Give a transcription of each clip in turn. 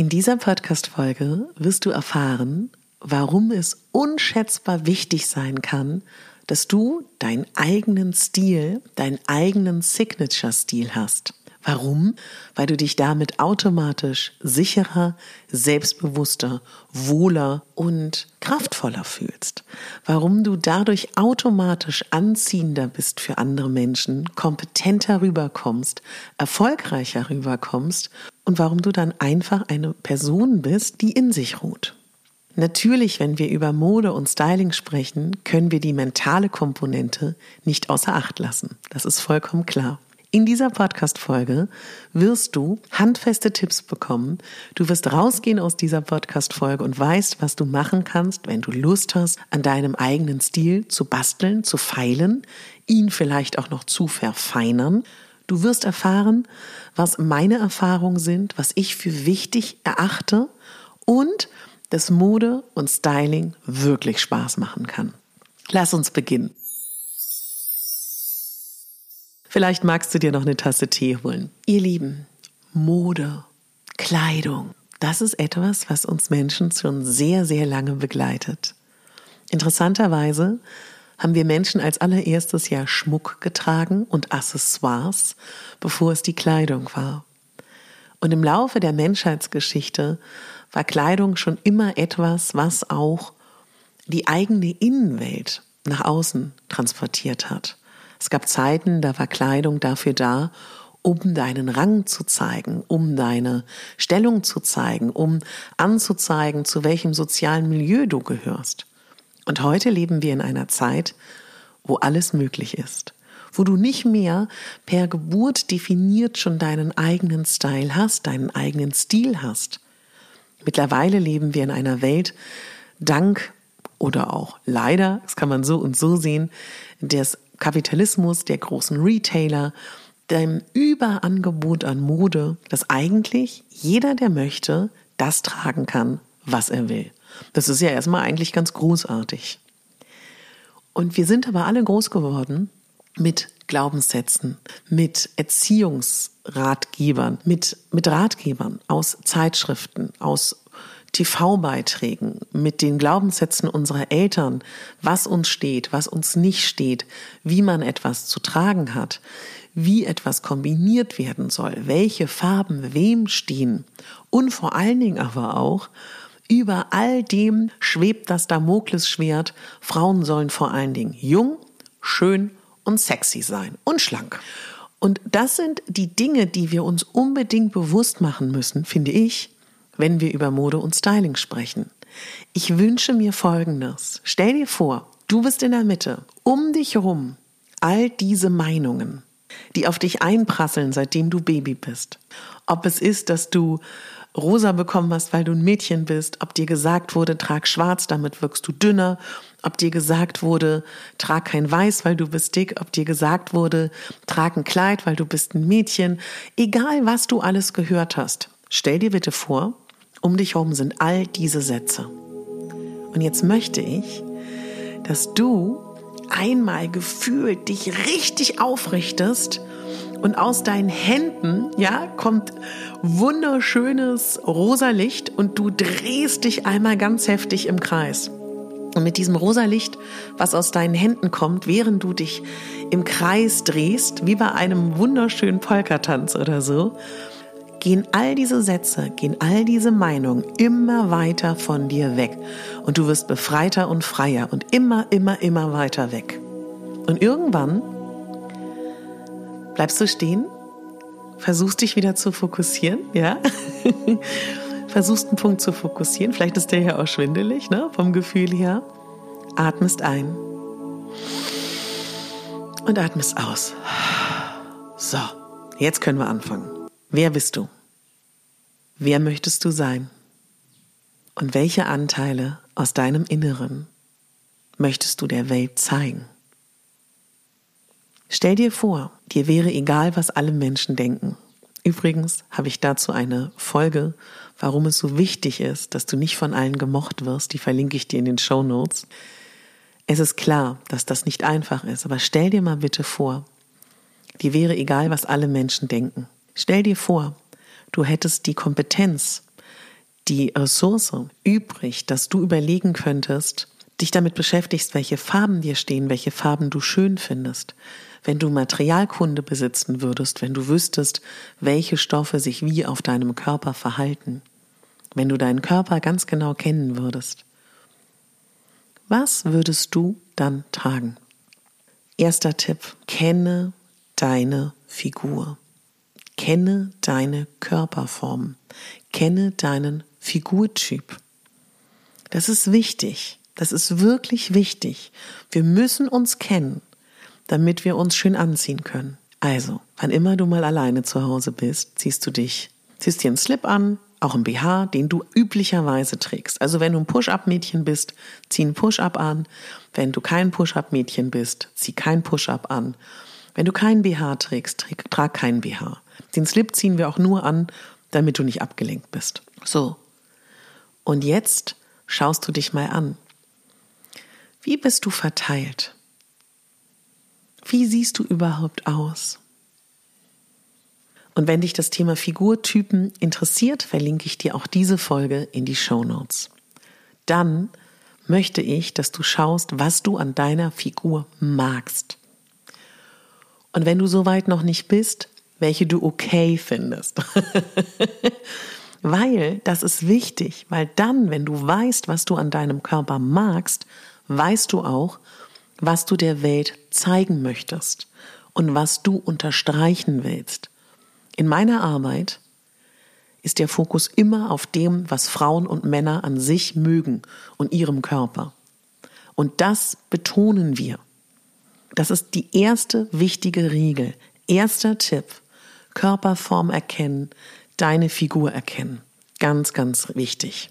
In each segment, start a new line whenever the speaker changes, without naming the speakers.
In dieser Podcast-Folge wirst du erfahren, warum es unschätzbar wichtig sein kann, dass du deinen eigenen Stil, deinen eigenen Signature-Stil hast. Warum? Weil du dich damit automatisch sicherer, selbstbewusster, wohler und kraftvoller fühlst. Warum du dadurch automatisch anziehender bist für andere Menschen, kompetenter rüberkommst, erfolgreicher rüberkommst und warum du dann einfach eine Person bist, die in sich ruht. Natürlich, wenn wir über Mode und Styling sprechen, können wir die mentale Komponente nicht außer Acht lassen. Das ist vollkommen klar. In dieser Podcast-Folge wirst du handfeste Tipps bekommen. Du wirst rausgehen aus dieser Podcast-Folge und weißt, was du machen kannst, wenn du Lust hast, an deinem eigenen Stil zu basteln, zu feilen, ihn vielleicht auch noch zu verfeinern. Du wirst erfahren, was meine Erfahrungen sind, was ich für wichtig erachte und dass Mode und Styling wirklich Spaß machen kann. Lass uns beginnen. Vielleicht magst du dir noch eine Tasse Tee holen. Ihr Lieben, Mode, Kleidung, das ist etwas, was uns Menschen schon sehr, sehr lange begleitet. Interessanterweise haben wir Menschen als allererstes ja Schmuck getragen und Accessoires, bevor es die Kleidung war. Und im Laufe der Menschheitsgeschichte war Kleidung schon immer etwas, was auch die eigene Innenwelt nach außen transportiert hat. Es gab Zeiten, da war Kleidung dafür da, um deinen Rang zu zeigen, um deine Stellung zu zeigen, um anzuzeigen, zu welchem sozialen Milieu du gehörst. Und heute leben wir in einer Zeit, wo alles möglich ist, wo du nicht mehr per Geburt definiert schon deinen eigenen Style hast, deinen eigenen Stil hast. Mittlerweile leben wir in einer Welt, dank oder auch leider, das kann man so und so sehen, des Kapitalismus, der großen Retailer, dem Überangebot an Mode, dass eigentlich jeder, der möchte, das tragen kann, was er will. Das ist ja erstmal eigentlich ganz großartig. Und wir sind aber alle groß geworden mit Glaubenssätzen, mit Erziehungsratgebern, mit, mit Ratgebern aus Zeitschriften, aus TV-Beiträgen, mit den Glaubenssätzen unserer Eltern, was uns steht, was uns nicht steht, wie man etwas zu tragen hat, wie etwas kombiniert werden soll, welche Farben wem stehen und vor allen Dingen aber auch, über all dem schwebt das Damoklesschwert, Frauen sollen vor allen Dingen jung, schön und sexy sein und schlank. Und das sind die Dinge, die wir uns unbedingt bewusst machen müssen, finde ich, wenn wir über Mode und Styling sprechen. Ich wünsche mir Folgendes. Stell dir vor, du bist in der Mitte, um dich herum all diese Meinungen, die auf dich einprasseln, seitdem du Baby bist. Ob es ist, dass du rosa bekommen hast, weil du ein Mädchen bist, ob dir gesagt wurde, trag schwarz, damit wirkst du dünner, ob dir gesagt wurde, trag kein weiß, weil du bist dick, ob dir gesagt wurde, trag ein Kleid, weil du bist ein Mädchen, egal was du alles gehört hast. Stell dir bitte vor, um dich herum sind all diese Sätze. Und jetzt möchte ich, dass du einmal gefühlt dich richtig aufrichtest und aus deinen Händen, ja, kommt wunderschönes rosa Licht und du drehst dich einmal ganz heftig im Kreis. Und mit diesem rosa Licht, was aus deinen Händen kommt, während du dich im Kreis drehst, wie bei einem wunderschönen Polkatanz oder so, gehen all diese Sätze, gehen all diese Meinungen immer weiter von dir weg. Und du wirst befreiter und freier und immer, immer, immer weiter weg. Und irgendwann bleibst du stehen, versuchst dich wieder zu fokussieren, ja? versuchst einen Punkt zu fokussieren. Vielleicht ist der ja auch schwindelig, ne? Vom Gefühl her. Atmest ein und atmest aus. So, jetzt können wir anfangen. Wer bist du? Wer möchtest du sein? Und welche Anteile aus deinem Inneren möchtest du der Welt zeigen? Stell dir vor, dir wäre egal, was alle Menschen denken. Übrigens habe ich dazu eine Folge, warum es so wichtig ist, dass du nicht von allen gemocht wirst. Die verlinke ich dir in den Show Notes. Es ist klar, dass das nicht einfach ist, aber stell dir mal bitte vor, dir wäre egal, was alle Menschen denken. Stell dir vor, du hättest die Kompetenz, die Ressource übrig, dass du überlegen könntest, dich damit beschäftigst, welche Farben dir stehen, welche Farben du schön findest, wenn du Materialkunde besitzen würdest, wenn du wüsstest, welche Stoffe sich wie auf deinem Körper verhalten, wenn du deinen Körper ganz genau kennen würdest. Was würdest du dann tragen? Erster Tipp, kenne deine Figur. Kenne deine Körperform. Kenne deinen Figurtyp. Das ist wichtig. Das ist wirklich wichtig. Wir müssen uns kennen damit wir uns schön anziehen können. Also, wann immer du mal alleine zu Hause bist, ziehst du dich, ziehst dir einen Slip an, auch einen BH, den du üblicherweise trägst. Also wenn du ein Push-Up-Mädchen bist, zieh ein Push-Up an. Wenn du kein Push-Up-Mädchen bist, zieh kein Push-Up an. Wenn du keinen BH trägst, trag keinen BH. Den Slip ziehen wir auch nur an, damit du nicht abgelenkt bist. So. Und jetzt schaust du dich mal an. Wie bist du verteilt? Wie siehst du überhaupt aus? Und wenn dich das Thema Figurtypen interessiert, verlinke ich dir auch diese Folge in die Show Notes. Dann möchte ich, dass du schaust, was du an deiner Figur magst. Und wenn du soweit noch nicht bist, welche du okay findest. weil das ist wichtig, weil dann, wenn du weißt, was du an deinem Körper magst, weißt du auch, was du der Welt zeigen möchtest und was du unterstreichen willst. In meiner Arbeit ist der Fokus immer auf dem, was Frauen und Männer an sich mögen und ihrem Körper. Und das betonen wir. Das ist die erste wichtige Regel. Erster Tipp. Körperform erkennen, deine Figur erkennen. Ganz, ganz wichtig.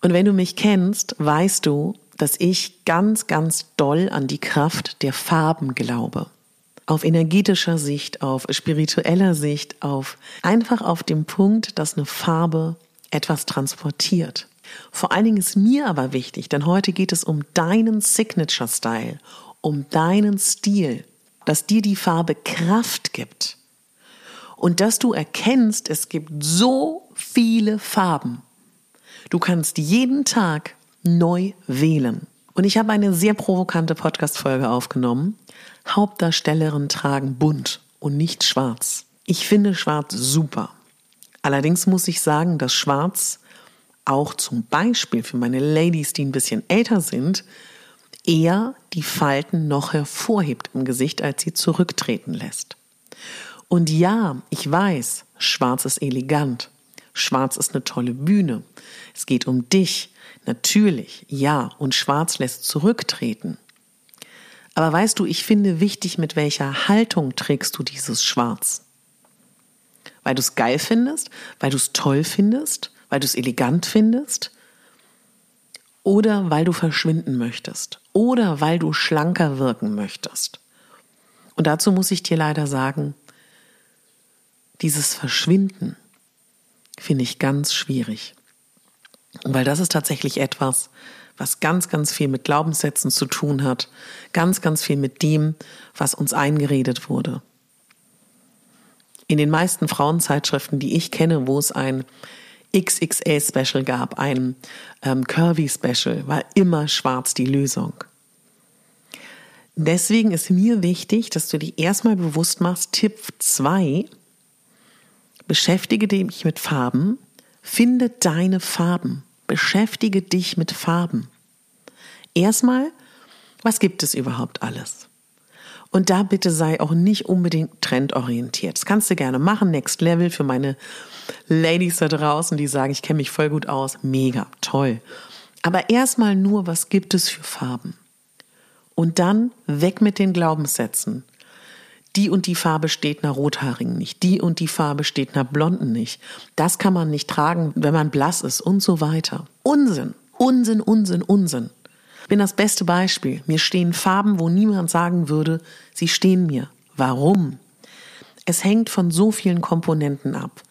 Und wenn du mich kennst, weißt du, dass ich ganz, ganz doll an die Kraft der Farben glaube. Auf energetischer Sicht, auf spiritueller Sicht, auf einfach auf dem Punkt, dass eine Farbe etwas transportiert. Vor allen Dingen ist mir aber wichtig, denn heute geht es um deinen Signature Style, um deinen Stil, dass dir die Farbe Kraft gibt und dass du erkennst, es gibt so viele Farben. Du kannst jeden Tag neu wählen. Und ich habe eine sehr provokante Podcast-Folge aufgenommen. Hauptdarstellerinnen tragen bunt und nicht schwarz. Ich finde schwarz super. Allerdings muss ich sagen, dass schwarz auch zum Beispiel für meine Ladies, die ein bisschen älter sind, eher die Falten noch hervorhebt im Gesicht, als sie zurücktreten lässt. Und ja, ich weiß, schwarz ist elegant. Schwarz ist eine tolle Bühne. Es geht um dich. Natürlich, ja, und Schwarz lässt zurücktreten. Aber weißt du, ich finde wichtig, mit welcher Haltung trägst du dieses Schwarz? Weil du es geil findest, weil du es toll findest, weil du es elegant findest oder weil du verschwinden möchtest oder weil du schlanker wirken möchtest. Und dazu muss ich dir leider sagen, dieses Verschwinden finde ich ganz schwierig. Weil das ist tatsächlich etwas, was ganz, ganz viel mit Glaubenssätzen zu tun hat, ganz, ganz viel mit dem, was uns eingeredet wurde. In den meisten Frauenzeitschriften, die ich kenne, wo es ein XXL-Special gab, ein ähm, Curvy-Special, war immer schwarz die Lösung. Deswegen ist mir wichtig, dass du dir erstmal bewusst machst, Tipp 2, beschäftige dich mit Farben, finde deine Farben, beschäftige dich mit Farben. Erstmal, was gibt es überhaupt alles? Und da bitte sei auch nicht unbedingt trendorientiert. Das kannst du gerne machen, Next Level für meine Ladies da draußen, die sagen, ich kenne mich voll gut aus. Mega, toll. Aber erstmal nur, was gibt es für Farben? Und dann weg mit den Glaubenssätzen. Die und die Farbe steht nach Rothaarigen nicht. Die und die Farbe steht nach Blonden nicht. Das kann man nicht tragen, wenn man blass ist und so weiter. Unsinn, Unsinn, Unsinn, Unsinn. Bin das beste Beispiel. Mir stehen Farben, wo niemand sagen würde, sie stehen mir. Warum? Es hängt von so vielen Komponenten ab.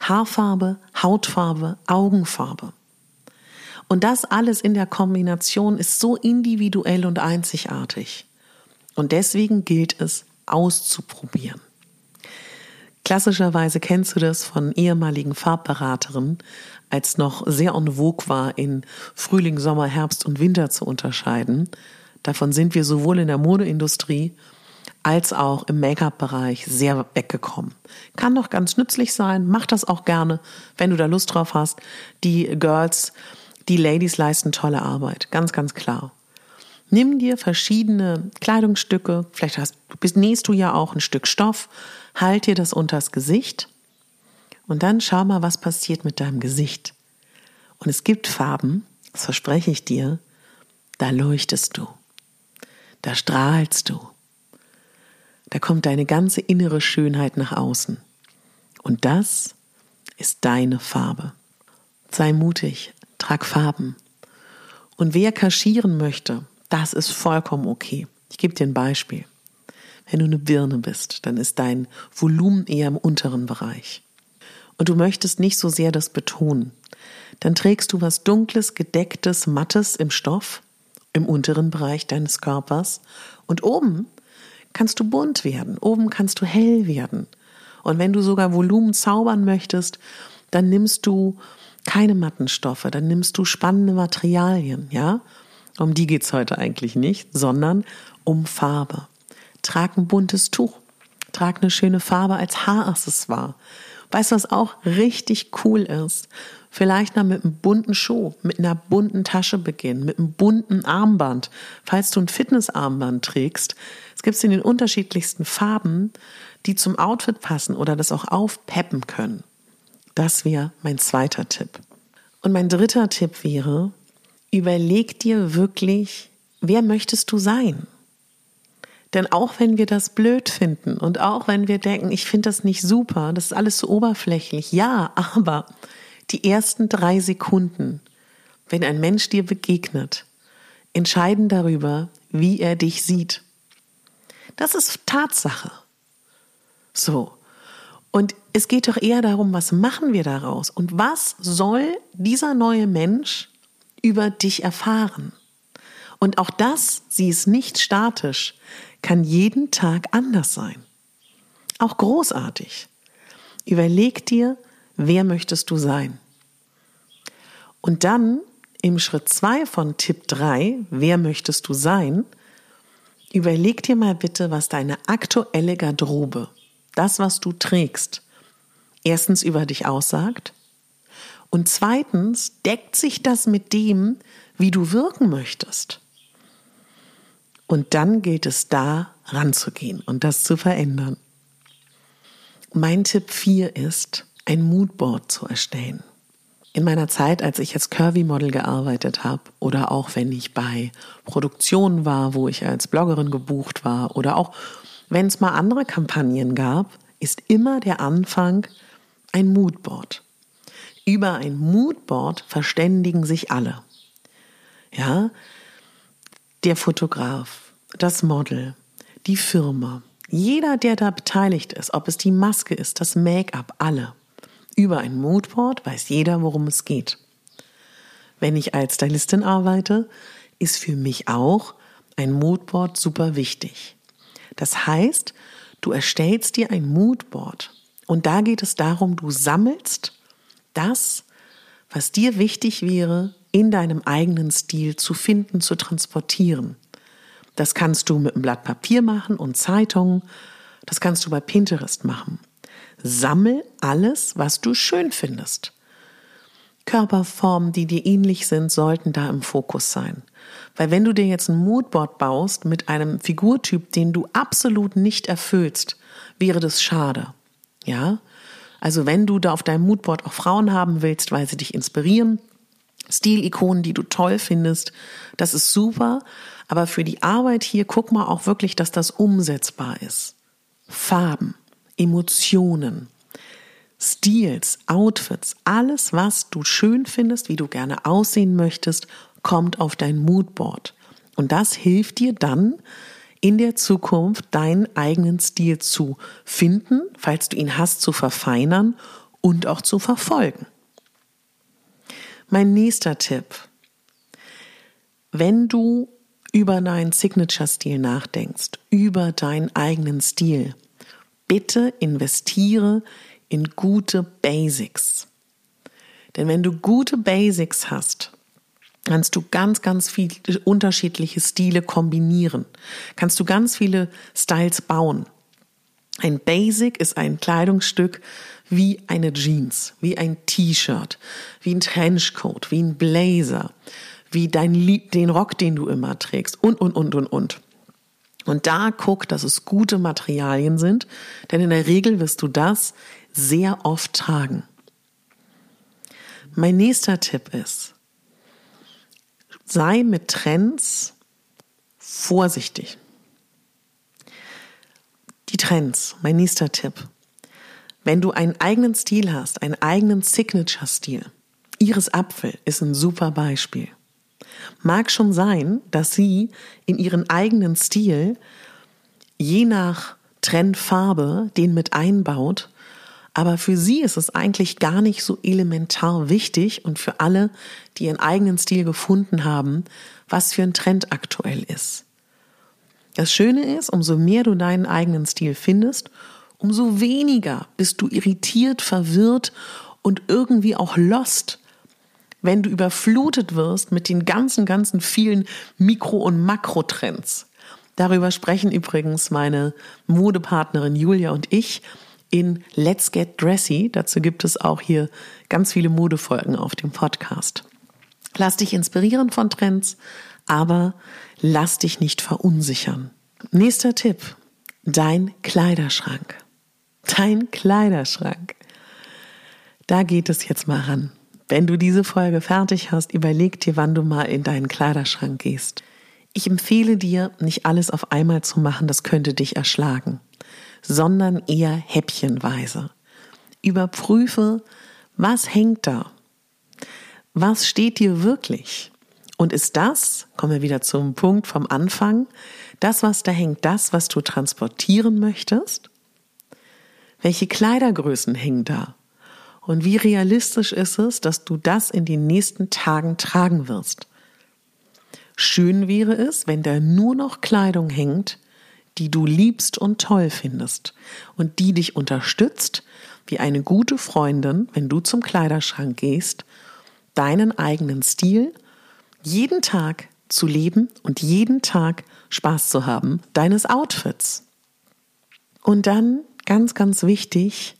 Haarfarbe, Hautfarbe, Augenfarbe. Und das alles in der Kombination ist so individuell und einzigartig. Und deswegen gilt es auszuprobieren. Klassischerweise kennst du das von ehemaligen Farbberaterinnen, als noch sehr en vogue war, in Frühling, Sommer, Herbst und Winter zu unterscheiden. Davon sind wir sowohl in der Modeindustrie als auch im Make-up-Bereich sehr weggekommen. Kann doch ganz nützlich sein, mach das auch gerne, wenn du da Lust drauf hast. Die Girls die Ladies leisten tolle Arbeit, ganz, ganz klar. Nimm dir verschiedene Kleidungsstücke, vielleicht hast, nähst du ja auch ein Stück Stoff, halt dir das unters Gesicht und dann schau mal, was passiert mit deinem Gesicht. Und es gibt Farben, das verspreche ich dir, da leuchtest du, da strahlst du, da kommt deine ganze innere Schönheit nach außen. Und das ist deine Farbe. Sei mutig, trag Farben. Und wer kaschieren möchte, das ist vollkommen okay. Ich gebe dir ein Beispiel. Wenn du eine Birne bist, dann ist dein Volumen eher im unteren Bereich. Und du möchtest nicht so sehr das betonen. Dann trägst du was Dunkles, Gedecktes, Mattes im Stoff, im unteren Bereich deines Körpers. Und oben kannst du bunt werden, oben kannst du hell werden. Und wenn du sogar Volumen zaubern möchtest, dann nimmst du keine Mattenstoffe, dann nimmst du spannende Materialien, ja? Um die geht's heute eigentlich nicht, sondern um Farbe. Trag ein buntes Tuch. Trag eine schöne Farbe als Haaraccessoire. Weißt du, was auch richtig cool ist? Vielleicht mal mit einem bunten Schuh, mit einer bunten Tasche beginnen, mit einem bunten Armband. Falls du ein Fitnessarmband trägst, es gibt es in den unterschiedlichsten Farben, die zum Outfit passen oder das auch aufpeppen können. Das wäre mein zweiter Tipp. Und mein dritter Tipp wäre, überleg dir wirklich, wer möchtest du sein? Denn auch wenn wir das blöd finden und auch wenn wir denken, ich finde das nicht super, das ist alles so oberflächlich, ja, aber die ersten drei Sekunden, wenn ein Mensch dir begegnet, entscheiden darüber, wie er dich sieht. Das ist Tatsache. So. Und es geht doch eher darum, was machen wir daraus und was soll dieser neue Mensch über dich erfahren. Und auch das, sie ist nicht statisch, kann jeden Tag anders sein. Auch großartig. Überleg dir, wer möchtest du sein? Und dann im Schritt 2 von Tipp 3, wer möchtest du sein, überleg dir mal bitte, was deine aktuelle Garderobe, das, was du trägst, erstens über dich aussagt und zweitens deckt sich das mit dem, wie du wirken möchtest. Und dann gilt es da ranzugehen und das zu verändern. Mein Tipp 4 ist, ein Moodboard zu erstellen. In meiner Zeit, als ich als Curvy-Model gearbeitet habe oder auch wenn ich bei Produktionen war, wo ich als Bloggerin gebucht war oder auch wenn es mal andere Kampagnen gab, ist immer der Anfang ein Moodboard. Über ein Moodboard verständigen sich alle. Ja, der Fotograf, das Model, die Firma, jeder, der da beteiligt ist, ob es die Maske ist, das Make-up, alle. Über ein Moodboard weiß jeder, worum es geht. wenn ich als Stylistin arbeite, ist für mich auch ein Moodboard super wichtig. Das heißt, du erstellst dir ein Moodboard und da geht es darum, du sammelst das, was dir wichtig wäre, in deinem eigenen Stil zu finden, zu transportieren. Das kannst du mit einem Blatt Papier machen und Zeitungen. Das kannst du bei Pinterest machen. Sammel alles, was du schön findest. Körperformen, die dir ähnlich sind, sollten da im Fokus sein. Weil wenn du dir jetzt ein Moodboard baust mit einem Figurtyp, den du absolut nicht erfüllst, wäre das schade. Ja? Also wenn du da auf deinem Moodboard auch Frauen haben willst, weil sie dich inspirieren, Stilikonen, die du toll findest, das ist super. Aber für die Arbeit hier guck mal auch wirklich, dass das umsetzbar ist. Farben, Emotionen, Stils, Outfits, alles, was du schön findest, wie du gerne aussehen möchtest, kommt auf dein Moodboard. Und das hilft dir dann, in der Zukunft deinen eigenen Stil zu finden, falls du ihn hast, zu verfeinern und auch zu verfolgen. Mein nächster Tipp. Wenn du über deinen Signature-Stil nachdenkst, über deinen eigenen Stil, bitte investiere in gute Basics. Denn wenn du gute Basics hast, kannst du ganz, ganz viele unterschiedliche Stile kombinieren. Kannst du ganz viele Styles bauen. Ein Basic ist ein Kleidungsstück wie eine Jeans, wie ein T-Shirt, wie ein Trenchcoat, wie ein Blazer, wie dein den Rock, den du immer trägst und, und, und, und, und. Und da guck, dass es gute Materialien sind, denn in der Regel wirst du das sehr oft tragen. Mein nächster Tipp ist, sei mit Trends vorsichtig. Die Trends, mein nächster Tipp. Wenn du einen eigenen Stil hast, einen eigenen Signature-Stil, Iris Apfel ist ein super Beispiel. Mag schon sein, dass sie in ihren eigenen Stil je nach Trendfarbe den mit einbaut, aber für sie ist es eigentlich gar nicht so elementar wichtig und für alle, die ihren eigenen Stil gefunden haben, was für ein Trend aktuell ist. Das Schöne ist, umso mehr du deinen eigenen Stil findest, umso weniger bist du irritiert, verwirrt und irgendwie auch lost, wenn du überflutet wirst mit den ganzen, ganzen vielen Mikro- und Makrotrends. Darüber sprechen übrigens meine Modepartnerin Julia und ich in Let's Get Dressy. Dazu gibt es auch hier ganz viele Modefolgen auf dem Podcast. Lass dich inspirieren von Trends, aber lass dich nicht verunsichern. Nächster Tipp. Dein Kleiderschrank. Dein Kleiderschrank. Da geht es jetzt mal ran. Wenn du diese Folge fertig hast, überleg dir, wann du mal in deinen Kleiderschrank gehst. Ich empfehle dir, nicht alles auf einmal zu machen, das könnte dich erschlagen, sondern eher häppchenweise. Überprüfe, was hängt da? Was steht dir wirklich? Und ist das, kommen wir wieder zum Punkt vom Anfang, das, was da hängt, das, was du transportieren möchtest? Welche Kleidergrößen hängen da? Und wie realistisch ist es, dass du das in den nächsten Tagen tragen wirst? Schön wäre es, wenn da nur noch Kleidung hängt, die du liebst und toll findest und die dich unterstützt, wie eine gute Freundin, wenn du zum Kleiderschrank gehst, deinen eigenen Stil jeden Tag zu leben und jeden Tag Spaß zu haben, deines Outfits. Und dann, ganz, ganz wichtig,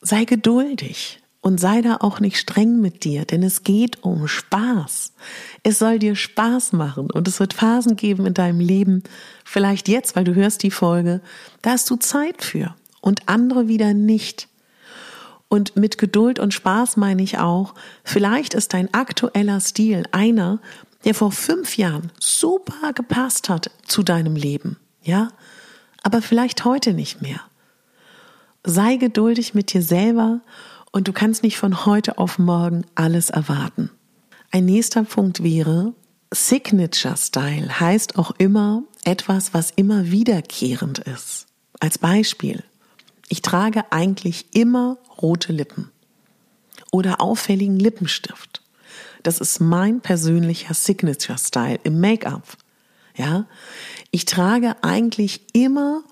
sei geduldig und sei da auch nicht streng mit dir, denn es geht um Spaß. Es soll dir Spaß machen und es wird Phasen geben in deinem Leben, vielleicht jetzt, weil du hörst die Folge, da hast du Zeit für und andere wieder nicht. Und mit Geduld und Spaß meine ich auch, vielleicht ist dein aktueller Stil einer, der vor fünf Jahren super gepasst hat zu deinem Leben, ja, aber vielleicht heute nicht mehr. Sei geduldig mit dir selber und du kannst nicht von heute auf morgen alles erwarten. Ein nächster Punkt wäre, Signature Style heißt auch immer etwas, was immer wiederkehrend ist. Als Beispiel, ich trage eigentlich immer rote Lippen oder auffälligen Lippenstift. Das ist mein persönlicher Signature Style im Make-up. Ja, ich trage eigentlich immer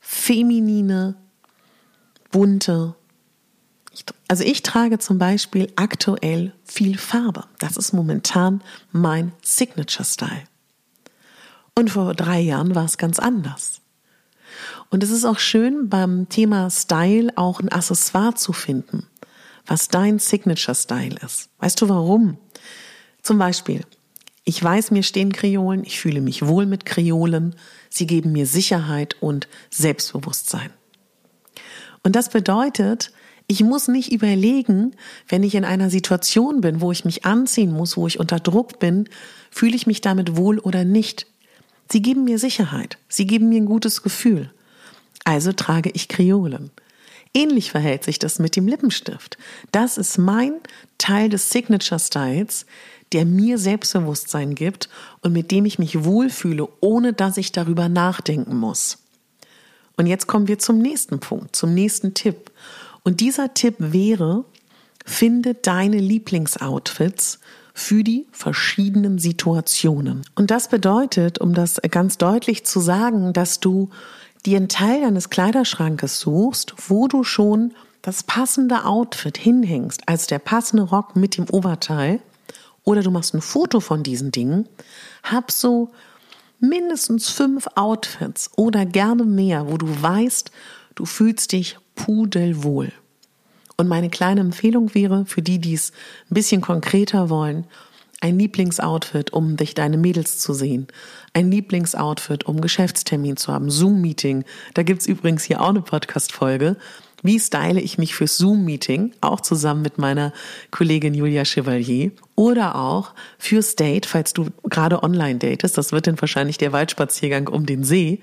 feminine, bunte. Also ich trage zum Beispiel aktuell viel Farbe. Das ist momentan mein Signature Style. Und vor drei Jahren war es ganz anders. Und es ist auch schön beim Thema Style auch ein Accessoire zu finden, was dein Signature Style ist. Weißt du warum? Zum Beispiel, ich weiß, mir stehen Kreolen, ich fühle mich wohl mit Kreolen, sie geben mir Sicherheit und Selbstbewusstsein. Und das bedeutet, ich muss nicht überlegen, wenn ich in einer Situation bin, wo ich mich anziehen muss, wo ich unter Druck bin, fühle ich mich damit wohl oder nicht. Sie geben mir Sicherheit, sie geben mir ein gutes Gefühl. Also trage ich Kreolen. Ähnlich verhält sich das mit dem Lippenstift. Das ist mein Teil des Signature Styles, der mir Selbstbewusstsein gibt und mit dem ich mich wohlfühle, ohne dass ich darüber nachdenken muss. Und jetzt kommen wir zum nächsten Punkt, zum nächsten Tipp. Und dieser Tipp wäre, finde deine Lieblingsoutfits für die verschiedenen Situationen. Und das bedeutet, um das ganz deutlich zu sagen, dass du dir einen Teil deines Kleiderschrankes suchst, wo du schon das passende Outfit hinhängst, also der passende Rock mit dem Oberteil, oder du machst ein Foto von diesen Dingen, hab so mindestens fünf Outfits oder gerne mehr, wo du weißt, du fühlst dich pudelwohl. Und meine kleine Empfehlung wäre für die, die es ein bisschen konkreter wollen, ein Lieblingsoutfit, um dich deine Mädels zu sehen. Ein Lieblingsoutfit, um Geschäftstermin zu haben. Zoom-Meeting. Da gibt's übrigens hier auch eine Podcast-Folge. Wie style ich mich fürs Zoom-Meeting? Auch zusammen mit meiner Kollegin Julia Chevalier. Oder auch fürs Date, falls du gerade online datest. Das wird dann wahrscheinlich der Waldspaziergang um den See.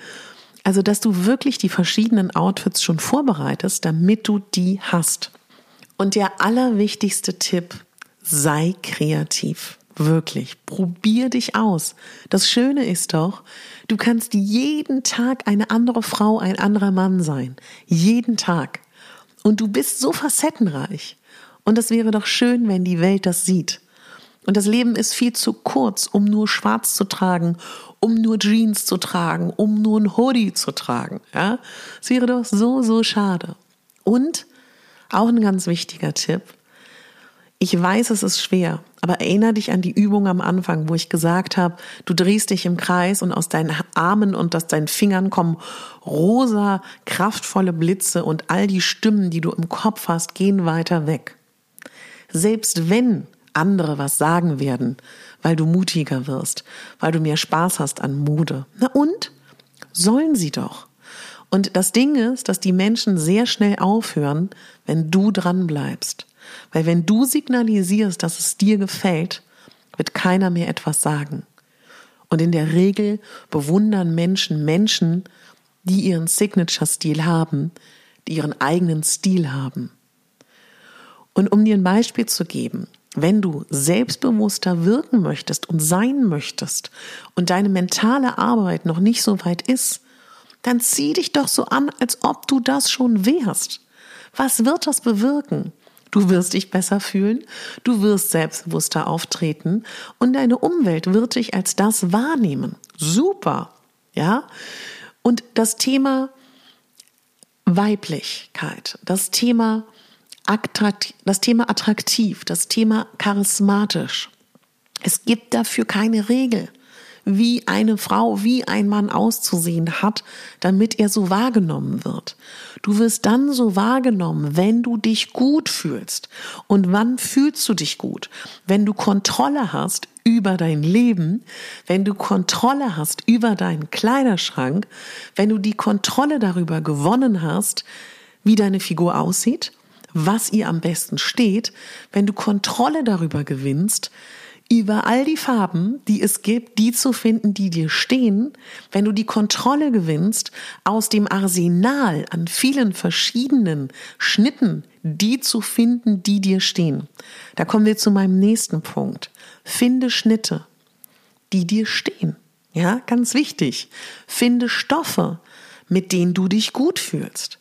Also, dass du wirklich die verschiedenen Outfits schon vorbereitest, damit du die hast. Und der allerwichtigste Tipp, sei kreativ. Wirklich. Probier dich aus. Das Schöne ist doch, du kannst jeden Tag eine andere Frau, ein anderer Mann sein. Jeden Tag. Und du bist so facettenreich. Und es wäre doch schön, wenn die Welt das sieht. Und das Leben ist viel zu kurz, um nur schwarz zu tragen, um nur Jeans zu tragen, um nur ein Hoodie zu tragen. Ja? Es wäre doch so, so schade. Und auch ein ganz wichtiger Tipp. Ich weiß, es ist schwer, aber erinnere dich an die Übung am Anfang, wo ich gesagt habe, du drehst dich im Kreis und aus deinen Armen und aus deinen Fingern kommen rosa, kraftvolle Blitze und all die Stimmen, die du im Kopf hast, gehen weiter weg. Selbst wenn andere was sagen werden, weil du mutiger wirst, weil du mehr Spaß hast an Mode. Na und? Sollen sie doch. Und das Ding ist, dass die Menschen sehr schnell aufhören, wenn du dran bleibst. Weil wenn du signalisierst, dass es dir gefällt, wird keiner mehr etwas sagen. Und in der Regel bewundern Menschen Menschen, die ihren Signature-Stil haben, die ihren eigenen Stil haben. Und um dir ein Beispiel zu geben, wenn du selbstbewusster wirken möchtest und sein möchtest und deine mentale Arbeit noch nicht so weit ist, dann zieh dich doch so an, als ob du das schon wärst. Was wird das bewirken? Du wirst dich besser fühlen, du wirst selbstbewusster auftreten und deine Umwelt wird dich als das wahrnehmen. Super, ja? Und das Thema Weiblichkeit, das Thema das Thema attraktiv, das Thema charismatisch. Es gibt dafür keine Regel wie eine Frau, wie ein Mann auszusehen hat, damit er so wahrgenommen wird. Du wirst dann so wahrgenommen, wenn du dich gut fühlst. Und wann fühlst du dich gut? Wenn du Kontrolle hast über dein Leben, wenn du Kontrolle hast über deinen Kleiderschrank, wenn du die Kontrolle darüber gewonnen hast, wie deine Figur aussieht, was ihr am besten steht, wenn du Kontrolle darüber gewinnst, über all die Farben, die es gibt, die zu finden, die dir stehen, wenn du die Kontrolle gewinnst, aus dem Arsenal an vielen verschiedenen Schnitten, die zu finden, die dir stehen. Da kommen wir zu meinem nächsten Punkt. Finde Schnitte, die dir stehen. Ja, ganz wichtig. Finde Stoffe, mit denen du dich gut fühlst.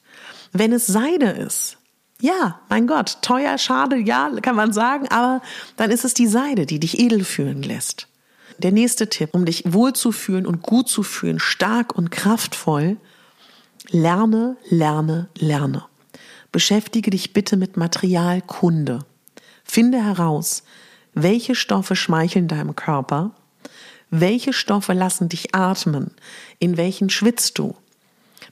Wenn es Seide ist, Ja, mein Gott, teuer, schade, ja, kann man sagen, aber dann ist es die Seide, die dich edel fühlen lässt. Der nächste Tipp, um dich wohlzufühlen und gut zu fühlen, stark und kraftvoll, lerne, lerne, lerne. Beschäftige dich bitte mit Materialkunde. Finde heraus, welche Stoffe schmeicheln deinem Körper, welche Stoffe lassen dich atmen, in welchen schwitzt du.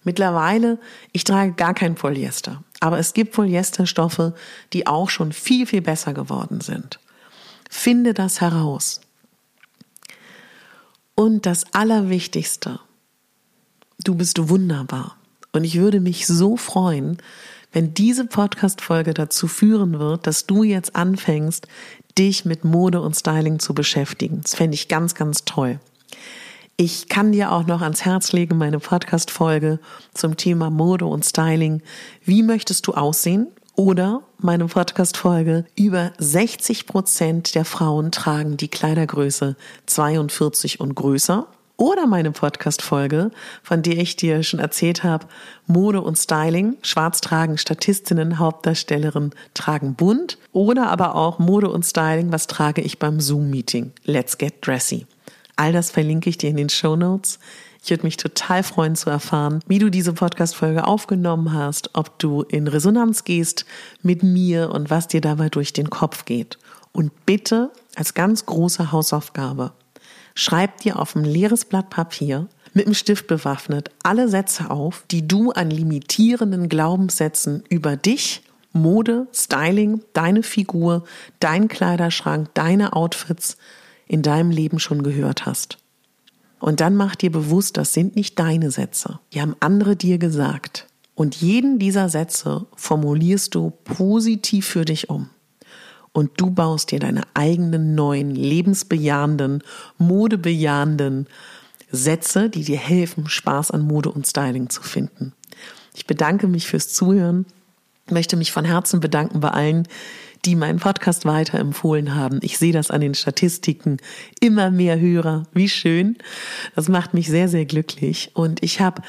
Mittlerweile, ich trage gar kein Polyester, aber es gibt Polyesterstoffe, die auch schon viel, viel besser geworden sind. Finde das heraus. Und das Allerwichtigste, du bist wunderbar. Und ich würde mich so freuen, wenn diese Podcast-Folge dazu führen wird, dass du jetzt anfängst, dich mit Mode und Styling zu beschäftigen. Das fände ich ganz, ganz toll. Ich kann dir auch noch ans Herz legen, meine Podcast-Folge zum Thema Mode und Styling. Wie möchtest du aussehen? Oder meine Podcast-Folge über 60 Prozent der Frauen tragen die Kleidergröße 42 und größer. Oder meine Podcast-Folge, von der ich dir schon erzählt habe, Mode und Styling, schwarz tragen Statistinnen, Hauptdarstellerinnen tragen bunt. Oder aber auch Mode und Styling, was trage ich beim Zoom-Meeting? Let's get dressy. All das verlinke ich dir in den Show Notes. Ich würde mich total freuen zu erfahren, wie du diese Podcast-Folge aufgenommen hast, ob du in Resonanz gehst mit mir und was dir dabei durch den Kopf geht. Und bitte als ganz große Hausaufgabe, schreib dir auf ein leeres Blatt Papier mit dem Stift bewaffnet alle Sätze auf, die du an limitierenden Glaubenssätzen über dich, Mode, Styling, deine Figur, dein Kleiderschrank, deine Outfits in deinem Leben schon gehört hast. Und dann mach dir bewusst, das sind nicht deine Sätze. Die haben andere dir gesagt. Und jeden dieser Sätze formulierst du positiv für dich um. Und du baust dir deine eigenen neuen, lebensbejahenden, modebejahenden Sätze, die dir helfen, Spaß an Mode und Styling zu finden. Ich bedanke mich fürs Zuhören, möchte mich von Herzen bedanken bei allen, die meinen Podcast weiterempfohlen haben. Ich sehe das an den Statistiken. Immer mehr Hörer. Wie schön. Das macht mich sehr, sehr glücklich. Und ich habe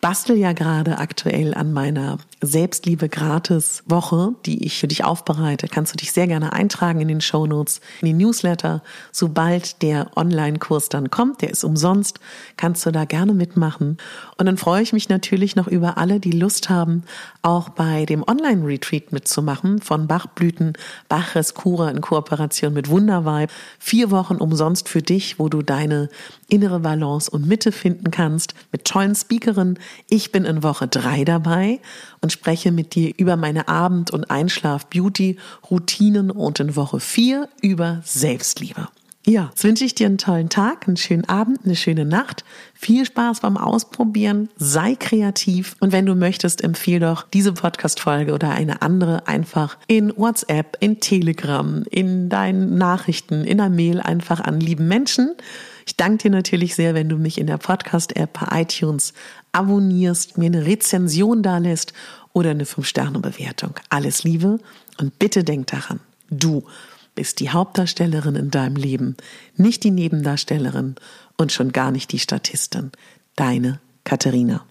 bastel ja gerade aktuell an meiner Selbstliebe gratis Woche, die ich für dich aufbereite. Kannst du dich sehr gerne eintragen in den Show Notes, in den Newsletter. Sobald der Online-Kurs dann kommt, der ist umsonst, kannst du da gerne mitmachen. Und dann freue ich mich natürlich noch über alle, die Lust haben, auch bei dem Online-Retreat mitzumachen von Bachblüten, Baches Kura in Kooperation mit Wundervibe. Vier Wochen umsonst für dich, wo du deine innere Balance und Mitte finden kannst mit tollen Speakerinnen. Ich bin in Woche drei dabei und spreche mit dir über meine Abend- und Einschlaf-Beauty-Routinen und in Woche vier über Selbstliebe. Ja, jetzt wünsche ich dir einen tollen Tag, einen schönen Abend, eine schöne Nacht. Viel Spaß beim Ausprobieren, sei kreativ und wenn du möchtest, empfehle doch diese Podcast-Folge oder eine andere einfach in WhatsApp, in Telegram, in deinen Nachrichten, in der Mail einfach an lieben Menschen. Ich danke dir natürlich sehr, wenn du mich in der Podcast-App bei iTunes abonnierst, mir eine Rezension da lässt oder eine 5-Sterne-Bewertung. Alles Liebe und bitte denk daran, du bist die Hauptdarstellerin in deinem Leben, nicht die Nebendarstellerin und schon gar nicht die Statistin. Deine Katharina.